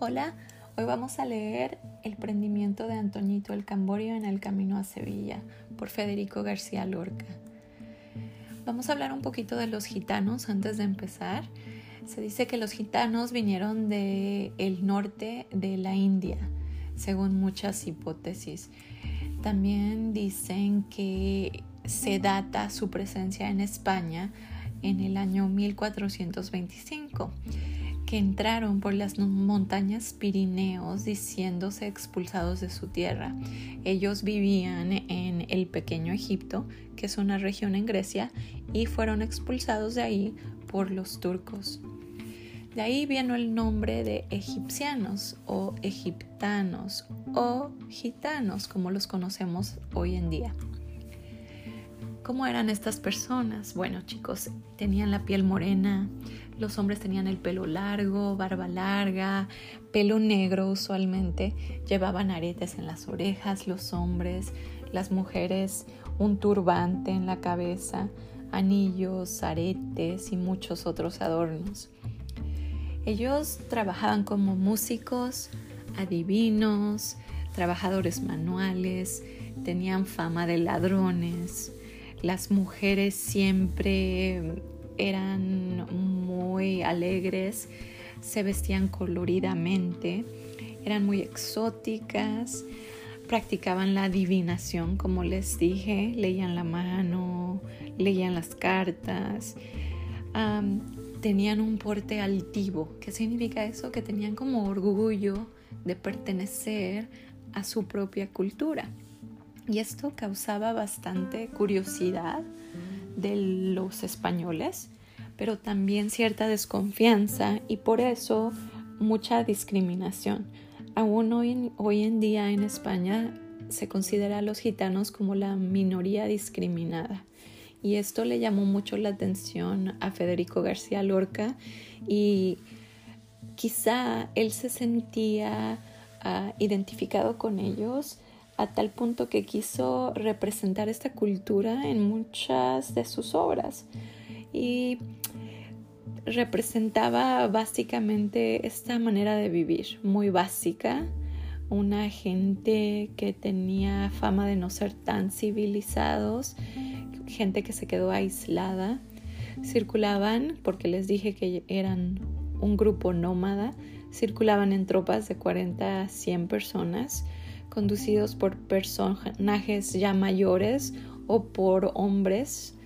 Hola, hoy vamos a leer El prendimiento de Antoñito el Camborio en el camino a Sevilla por Federico García Lorca. Vamos a hablar un poquito de los gitanos antes de empezar. Se dice que los gitanos vinieron del el norte de la India, según muchas hipótesis. También dicen que se data su presencia en España en el año 1425 que entraron por las montañas Pirineos diciéndose expulsados de su tierra. Ellos vivían en el pequeño Egipto, que es una región en Grecia, y fueron expulsados de ahí por los turcos. De ahí vino el nombre de egipcianos o egiptanos o gitanos, como los conocemos hoy en día. ¿Cómo eran estas personas? Bueno, chicos, tenían la piel morena, los hombres tenían el pelo largo, barba larga, pelo negro usualmente, llevaban aretes en las orejas los hombres, las mujeres un turbante en la cabeza, anillos, aretes y muchos otros adornos. Ellos trabajaban como músicos, adivinos, trabajadores manuales, tenían fama de ladrones, las mujeres siempre eran muy alegres, se vestían coloridamente, eran muy exóticas, practicaban la adivinación, como les dije, leían la mano, leían las cartas, tenían un porte altivo. ¿Qué significa eso? Que tenían como orgullo de pertenecer a su propia cultura. Y esto causaba bastante curiosidad de los españoles, pero también cierta desconfianza y por eso mucha discriminación. Aún hoy, hoy en día en España se considera a los gitanos como la minoría discriminada. Y esto le llamó mucho la atención a Federico García Lorca y quizá él se sentía ah, identificado con ellos a tal punto que quiso representar esta cultura en muchas de sus obras y representaba básicamente esta manera de vivir muy básica, una gente que tenía fama de no ser tan civilizados, gente que se quedó aislada, circulaban, porque les dije que eran un grupo nómada, circulaban en tropas de 40 a 100 personas, conducidos por personajes ya mayores o por hombres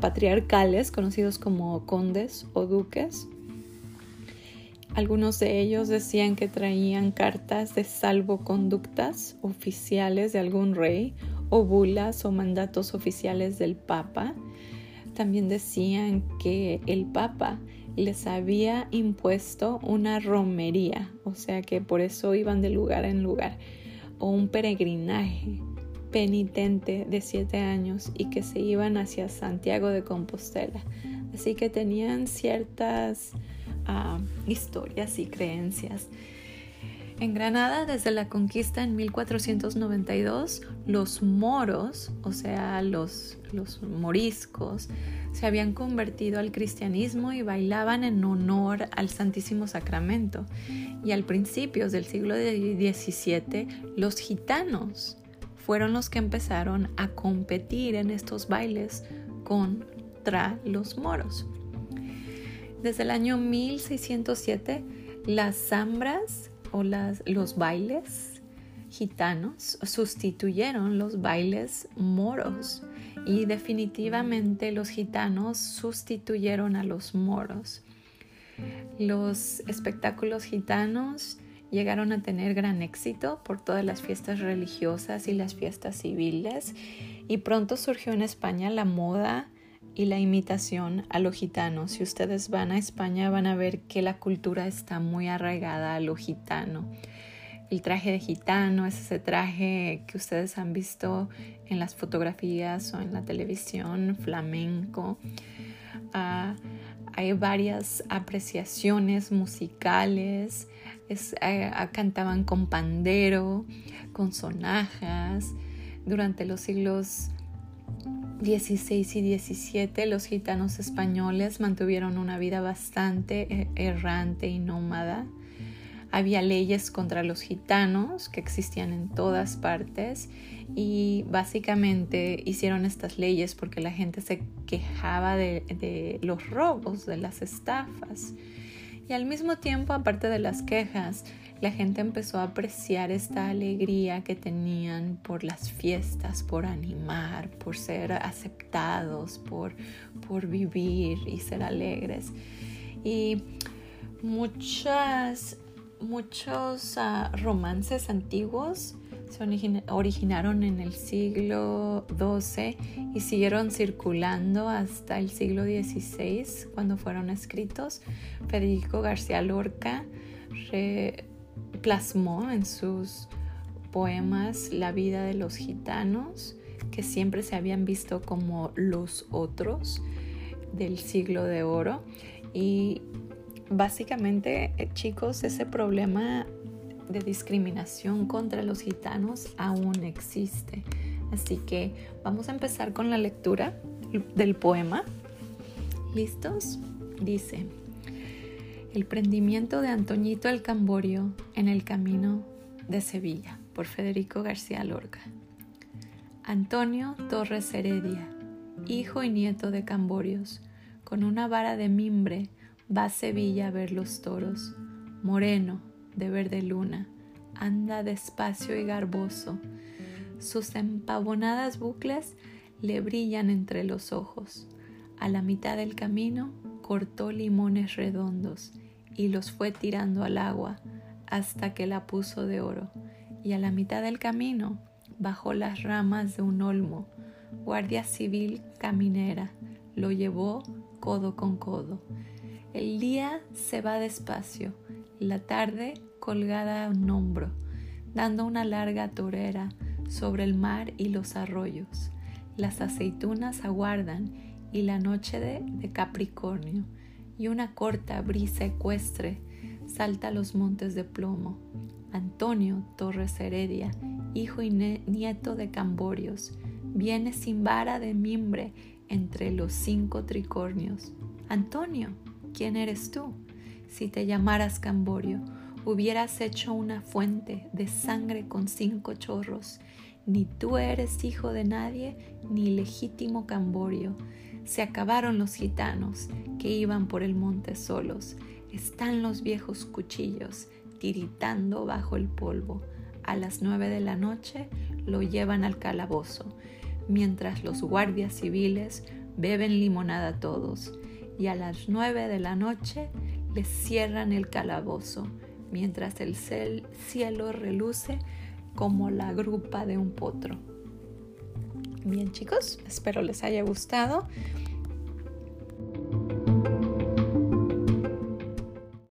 patriarcales conocidos como condes o duques. Algunos de ellos decían que traían cartas de salvoconductas oficiales de algún rey o bulas o mandatos oficiales del Papa. También decían que el Papa les había impuesto una romería, o sea que por eso iban de lugar en lugar o un peregrinaje penitente de siete años y que se iban hacia Santiago de Compostela. Así que tenían ciertas ah, historias y creencias. En Granada, desde la conquista en 1492, los moros, o sea, los, los moriscos, se habían convertido al cristianismo y bailaban en honor al Santísimo Sacramento. Y al principios del siglo XVII, los gitanos fueron los que empezaron a competir en estos bailes contra los moros. Desde el año 1607, las zambras o los bailes gitanos sustituyeron los bailes moros y definitivamente los gitanos sustituyeron a los moros. Los espectáculos gitanos llegaron a tener gran éxito por todas las fiestas religiosas y las fiestas civiles y pronto surgió en España la moda y la imitación a lo gitano. Si ustedes van a España van a ver que la cultura está muy arraigada a lo gitano. El traje de gitano es ese traje que ustedes han visto en las fotografías o en la televisión, flamenco. Ah, hay varias apreciaciones musicales. Eh, cantaban con pandero, con sonajas. Durante los siglos 16 y 17 los gitanos españoles mantuvieron una vida bastante eh, errante y nómada. había leyes contra los gitanos que existían en todas partes y básicamente hicieron estas leyes porque la gente se quejaba de, los robos, de las estafas. Y al mismo tiempo, aparte de las quejas, la gente empezó a apreciar esta alegría que tenían por las fiestas, por animar, por ser aceptados, por, por vivir y ser alegres. Y muchas, muchos ah, romances antiguos se originaron en el siglo XII y siguieron circulando hasta el siglo XVI cuando fueron escritos. Federico García Lorca plasmó en sus poemas la vida de los gitanos que siempre se habían visto como los otros del siglo de oro y básicamente eh, chicos ese problema de discriminación contra los gitanos aún existe. Así que vamos a empezar con la lectura del poema. ¿Listos? Dice, El prendimiento de Antoñito el Camborio en el camino de Sevilla, por Federico García Lorca. Antonio Torres Heredia, hijo y nieto de Camborios, con una vara de mimbre va a Sevilla a ver los toros, moreno, de verde luna, anda despacio y garboso. Sus empavonadas bucles le brillan entre los ojos. A la mitad del camino cortó limones redondos y los fue tirando al agua hasta que la puso de oro. Y a la mitad del camino bajó las ramas de un olmo. Guardia civil caminera lo llevó codo con codo. El día se va despacio la tarde colgada a un hombro, dando una larga torera sobre el mar y los arroyos. Las aceitunas aguardan y la noche de, Capricornio y una corta brisa ecuestre salta a los montes de plomo. Antonio Torres Heredia, hijo y nieto de Camborios, viene sin vara de mimbre entre los cinco tricornios. Antonio, ¿quién eres tú? Si te llamaras Camborio, hubieras hecho una fuente de sangre con cinco chorros. Ni tú eres hijo de nadie, ni legítimo Camborio. Se acabaron los gitanos que iban por el monte solos. Están los viejos cuchillos tiritando bajo el polvo. A las nueve de la noche lo llevan al calabozo, mientras los guardias civiles beben limonada todos. Y a las nueve de la noche le cierran el calabozo, mientras el cielo reluce como la grupa de un potro. Bien chicos, espero les haya gustado.